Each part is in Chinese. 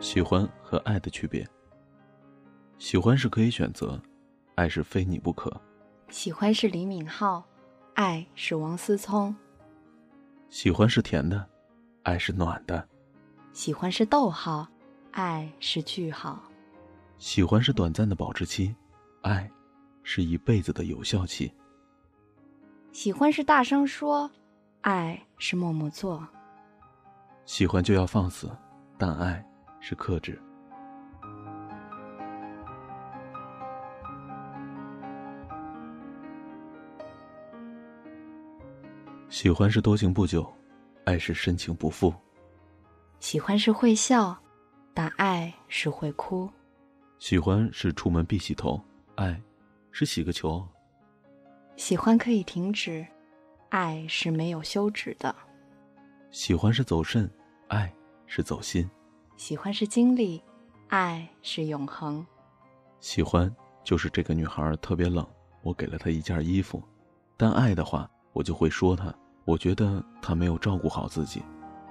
喜欢和爱的区别。喜欢是可以选择，爱是非你不可。喜欢是李敏镐，爱是王思聪。喜欢是甜的，爱是暖的。喜欢是逗号，爱是句号。喜欢是短暂的保质期，爱是一辈子的有效期。喜欢是大声说，爱是默默做。喜欢就要放肆，但爱是克制。喜欢是多情不久，爱是深情不复。喜欢是会笑，但爱是会哭。喜欢是出门必洗头，爱是洗个球。喜欢可以停止，爱是没有休止的。喜欢是走肾，爱是走心。喜欢是经历，爱是永恒。喜欢就是这个女孩特别冷，我给了她一件衣服，但爱的话。我就会说她，我觉得她没有照顾好自己，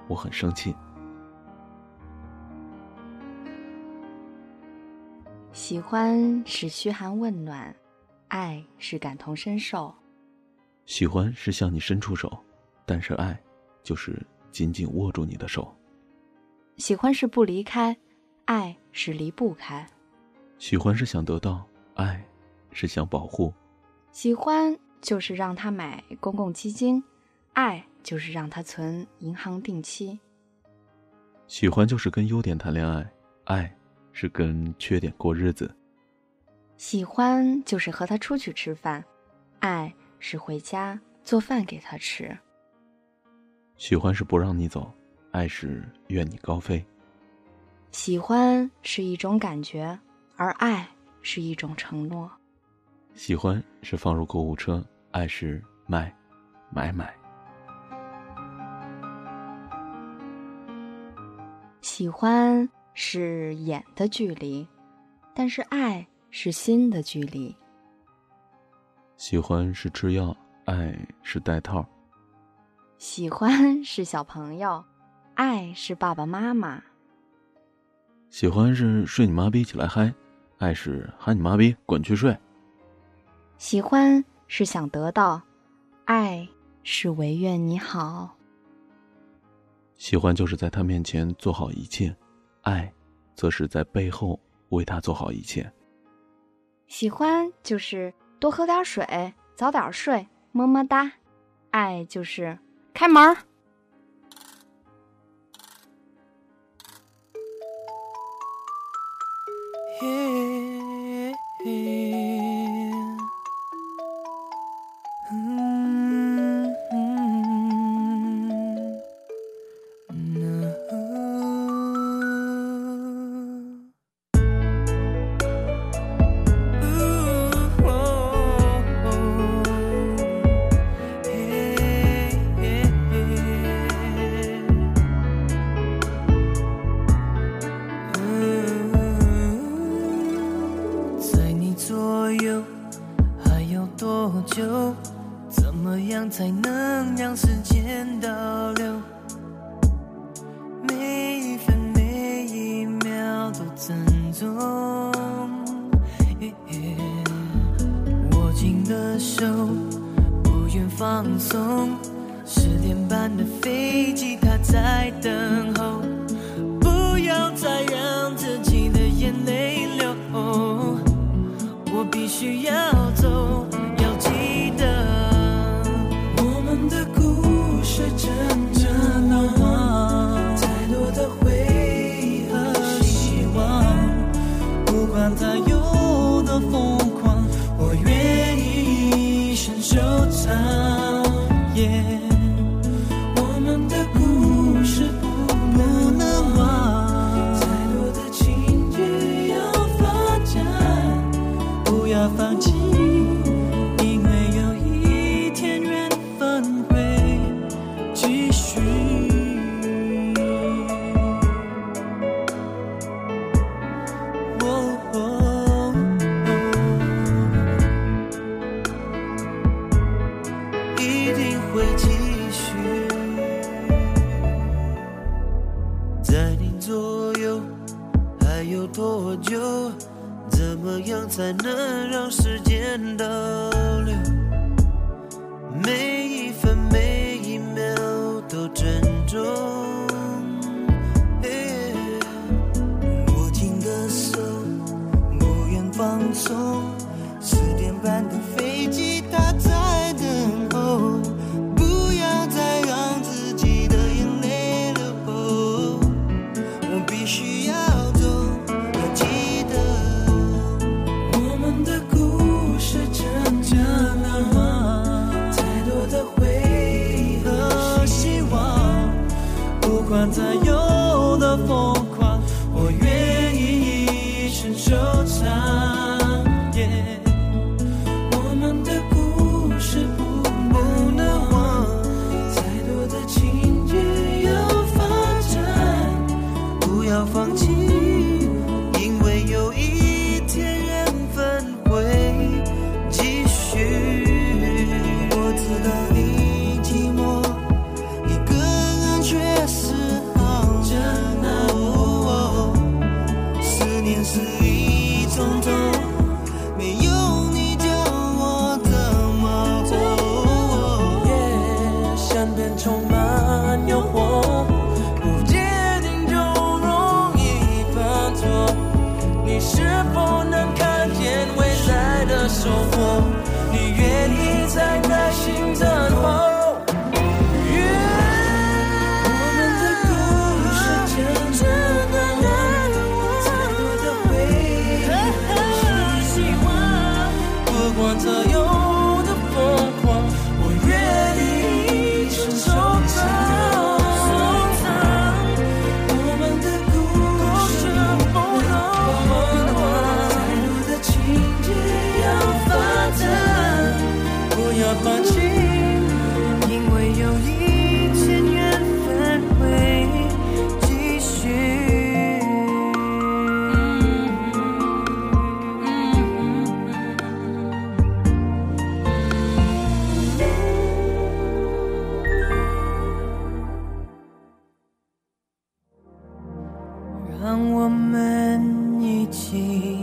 我很生气。喜欢是嘘寒问暖，爱是感同身受。喜欢是向你伸出手，但是爱就是紧紧握住你的手。喜欢是不离开，爱是离不开。喜欢是想得到，爱是想保护。喜欢。就是让他买公共基金，爱就是让他存银行定期。喜欢就是跟优点谈恋爱，爱是跟缺点过日子。喜欢就是和他出去吃饭，爱是回家做饭给他吃。喜欢是不让你走，爱是愿你高飞。喜欢是一种感觉，而爱是一种承诺。喜欢是放入购物车，爱是卖，买买。喜欢是眼的距离，但是爱是心的距离。喜欢是吃药，爱是戴套。喜欢是小朋友，爱是爸爸妈妈。喜欢是睡你妈逼起来嗨，爱是喊你妈逼滚去睡。喜欢是想得到，爱是唯愿你好。喜欢就是在他面前做好一切，爱，则是在背后为他做好一切。喜欢就是多喝点水，早点睡，么么哒。爱就是开门 Hey, hey. 样。才能让时间倒流，每一分每一秒都珍重。握紧的手，不愿放松。十点半的飞机，它在等候。不要再让自己的眼泪流，我必须要走。夜。会继续在你左右还有多久？怎么样才能那自由的风。收获，你愿意再耐心等。me.